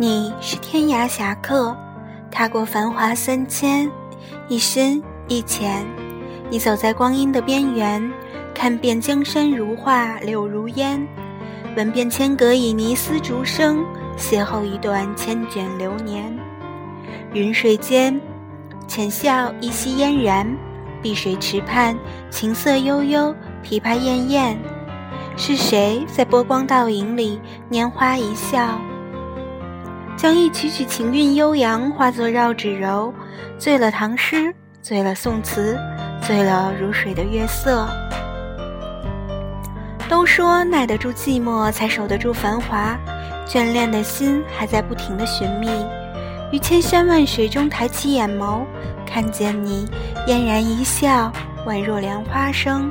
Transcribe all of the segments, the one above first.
你是天涯侠客，踏过繁华三千，一深一浅。你走在光阴的边缘，看遍江山如画，柳如烟，闻遍千舸以泥丝竹声，邂逅一段千卷流年。云水间，浅笑依稀嫣然；碧水池畔，琴瑟悠悠，琵琶艳艳。是谁在波光倒影里拈花一笑？将一曲曲情韵悠扬化作绕指柔，醉了唐诗，醉了宋词，醉了如水的月色。都说耐得住寂寞，才守得住繁华。眷恋的心还在不停的寻觅，于千山万水中抬起眼眸，看见你嫣然一笑，宛若莲花生。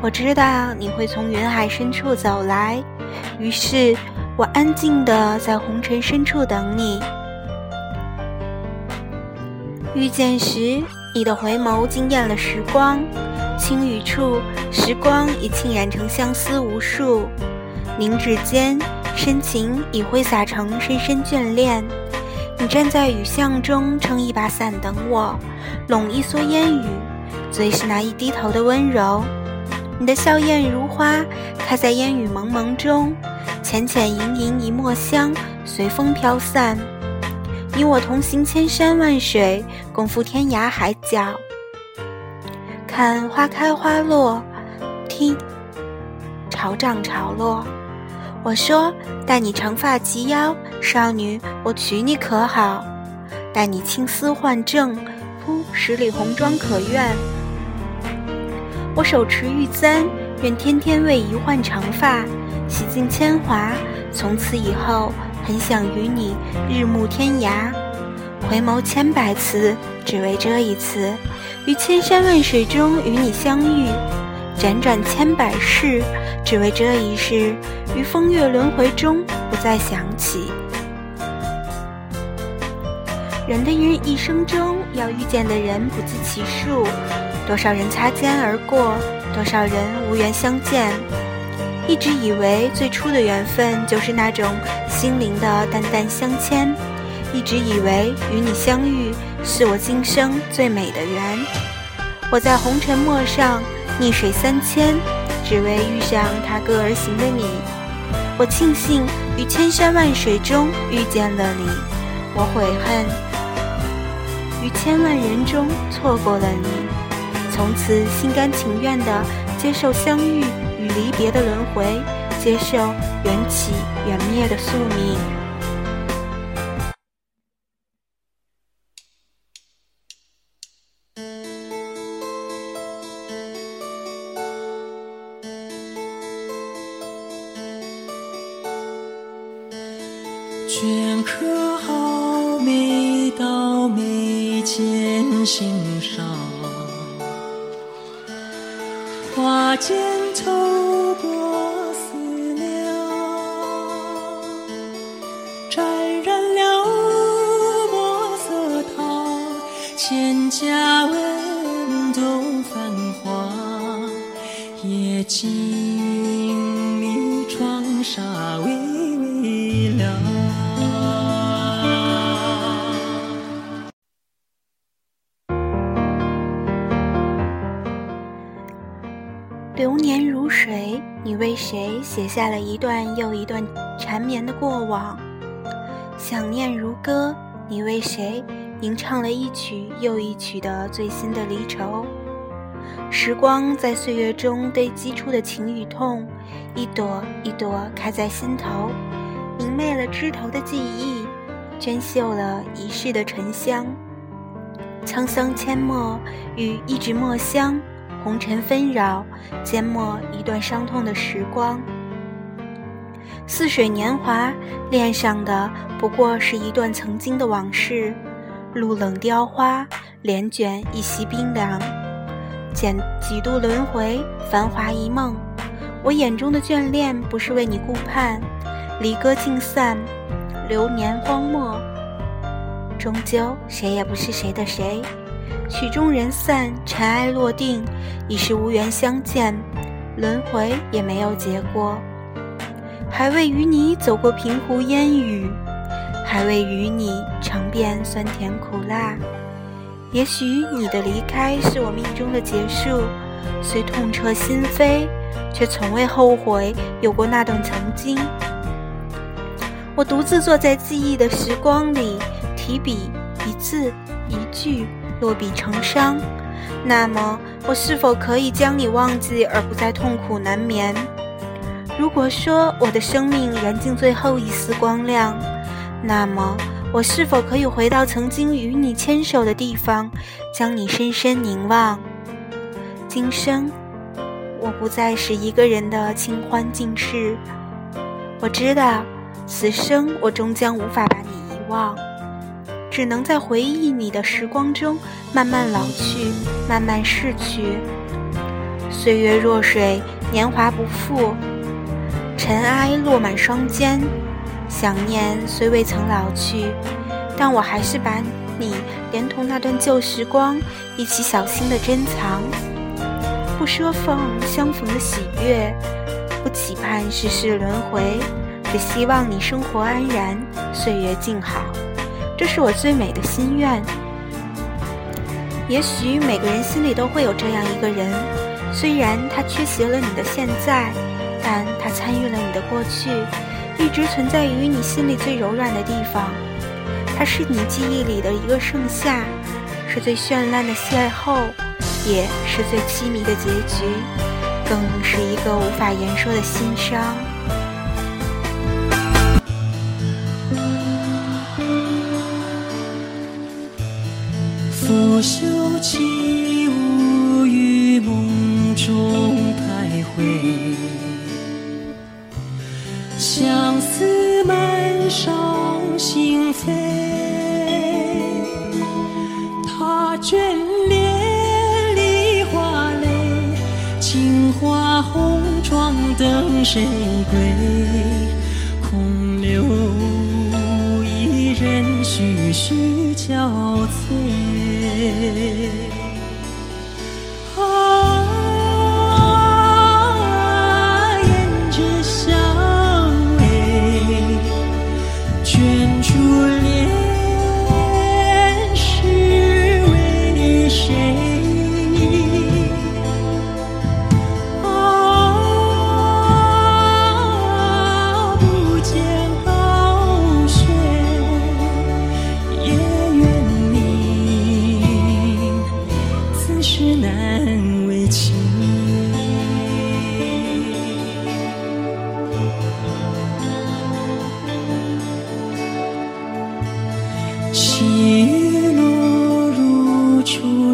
我知道你会从云海深处走来，于是。我安静地在红尘深处等你，遇见时，你的回眸惊艳了时光。轻语处，时光已浸染成相思无数。凝指间，深情已挥洒成深深眷恋。你站在雨巷中，撑一把伞等我，拢一蓑烟雨，最是那一低头的温柔。你的笑靥如花，开在烟雨蒙蒙中。浅浅盈盈一墨香，随风飘散。你我同行千山万水，共赴天涯海角。看花开花落，听潮涨潮落。我说，待你长发及腰，少女，我娶你可好？待你青丝换正，铺十里红妆可愿？我手持玉簪，愿天天为一换长发。洗尽铅华，从此以后，很想与你日暮天涯，回眸千百次，只为这一次，于千山万水中与你相遇，辗转千百世，只为这一世，于风月轮回中不再想起。人的一一生中要遇见的人不计其数，多少人擦肩而过，多少人无缘相见。一直以为最初的缘分就是那种心灵的淡淡相牵，一直以为与你相遇是我今生最美的缘。我在红尘陌上逆水三千，只为遇上踏歌而行的你。我庆幸于千山万水中遇见了你，我悔恨于千万人中错过了你。从此心甘情愿地接受相遇。离别的轮回，接受缘起缘灭的宿命。镌刻好每道眉间心上，花间。静谧窗纱微微亮流年如水，你为谁写下了一段又一段缠绵的过往？想念如歌，你为谁吟唱了一曲又一曲的最新的离愁？时光在岁月中堆积出的情与痛，一朵一朵开在心头，明媚了枝头的记忆，娟秀了一世的沉香。沧桑阡陌与一纸墨香。红尘纷扰，缄默一段伤痛的时光。似水年华，恋上的不过是一段曾经的往事。露冷雕花，帘卷一袭冰凉。几几度轮回，繁华一梦。我眼中的眷恋，不是为你顾盼。离歌尽散，流年荒漠。终究，谁也不是谁的谁。曲终人散，尘埃落定，已是无缘相见，轮回也没有结果。还未与你走过平湖烟雨，还未与你尝遍酸甜苦辣。也许你的离开是我命中的结束，虽痛彻心扉，却从未后悔有过那段曾经。我独自坐在记忆的时光里，提笔一字一句，落笔成殇。那么，我是否可以将你忘记，而不再痛苦难眠？如果说我的生命燃尽最后一丝光亮，那么我是否可以回到曾经与你牵手的地方，将你深深凝望？今生，我不再是一个人的清欢尽世。我知道，此生我终将无法把你遗忘，只能在回忆你的时光中慢慢老去，慢慢逝去。岁月若水，年华不复。尘埃落满双肩，想念虽未曾老去，但我还是把你连同那段旧时光一起小心的珍藏。不奢望相逢的喜悦，不期盼世事轮回，只希望你生活安然，岁月静好。这是我最美的心愿。也许每个人心里都会有这样一个人，虽然他缺席了你的现在。但他参与了你的过去，一直存在于你心里最柔软的地方。它是你记忆里的一个盛夏，是最绚烂的邂逅，也是最凄迷的结局，更是一个无法言说的心伤。拂袖起舞于梦中徘徊。相思满上心扉，他眷恋梨花泪，青花红妆等谁归？空留一人徐徐憔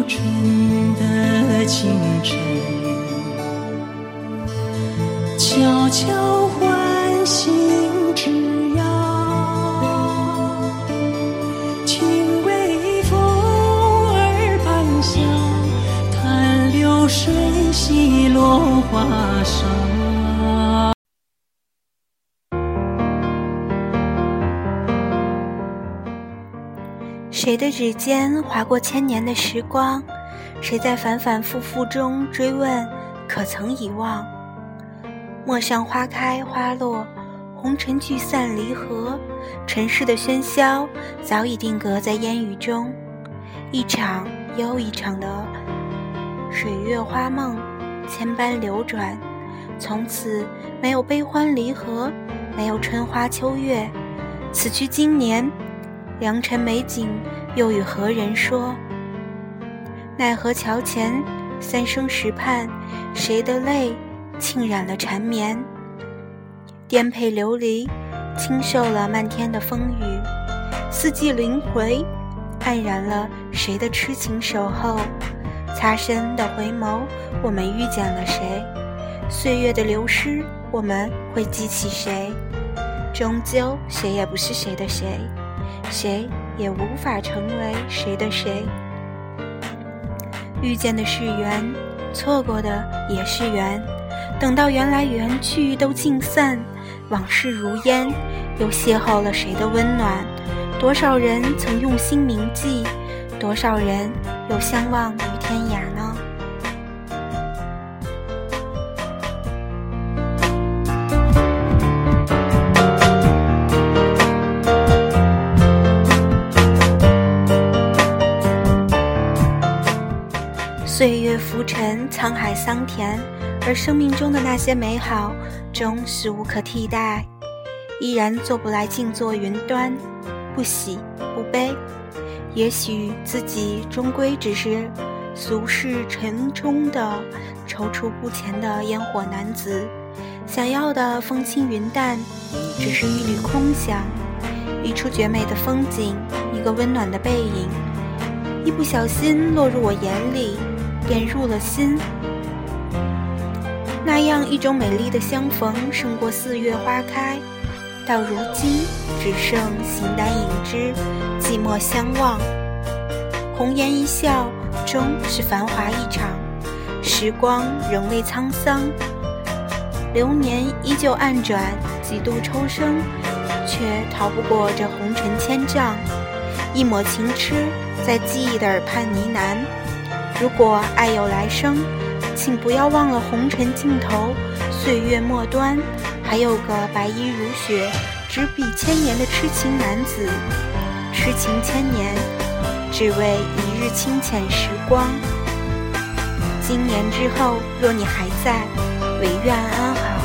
春的清晨悄悄谁的指尖划过千年的时光？谁在反反复复中追问，可曾遗忘？陌上花开花落，红尘聚散离合，尘世的喧嚣早已定格在烟雨中。一场又一场的水月花梦，千般流转，从此没有悲欢离合，没有春花秋月。此去经年，良辰美景。又与何人说？奈何桥前三生石畔，谁的泪浸染了缠绵？颠沛流离，轻受了漫天的风雨。四季轮回，黯然了谁的痴情守候？擦身的回眸，我们遇见了谁？岁月的流失，我们会记起谁？终究，谁也不是谁的谁，谁？也无法成为谁的谁。遇见的是缘，错过的也是缘。等到缘来缘去都尽散，往事如烟，又邂逅了谁的温暖？多少人曾用心铭记，多少人又相望于天涯岁月浮沉，沧海桑田，而生命中的那些美好，终是无可替代。依然做不来静坐云端，不喜不悲。也许自己终归只是俗世尘中的踌躇不前的烟火男子，想要的风轻云淡，只是一缕空想，一处绝美的风景，一个温暖的背影，一不小心落入我眼里。便入了心，那样一种美丽的相逢，胜过四月花开。到如今，只剩形单影只，寂寞相望。红颜一笑，终是繁华一场。时光仍未沧桑，流年依旧暗转，几度抽生，却逃不过这红尘千丈。一抹情痴，在记忆的耳畔呢喃。如果爱有来生，请不要忘了红尘尽头，岁月末端，还有个白衣如雪、执笔千年的痴情男子，痴情千年，只为一日清浅时光。经年之后，若你还在，唯愿安好；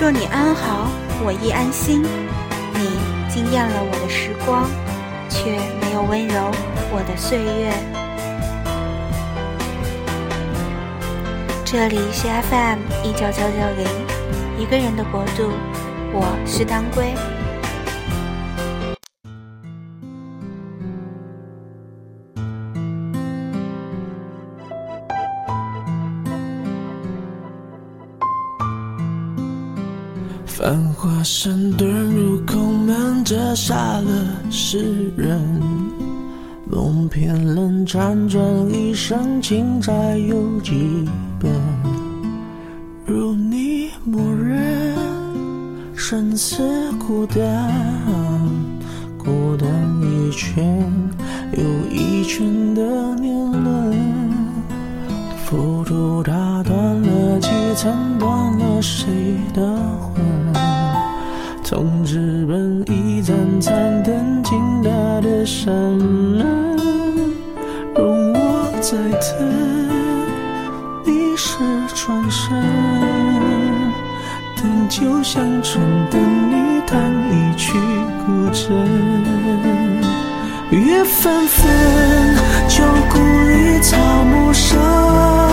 若你安好，我亦安心。你惊艳了我的时光，却没有温柔我的岁月。这里是 FM 一九九九零，一个人的国度，我是当归。繁华山遁入空门，折煞了世人。梦偏冷，辗转一生，情债有几本？如你默认，生死孤单，孤单一圈又一圈的年轮，浮屠打断了几层，断了谁的魂？从日本一盏盏灯，紧打的山门，容我再等，是转身，等酒香醇，等你弹一曲古筝，月纷纷，旧故里草木深。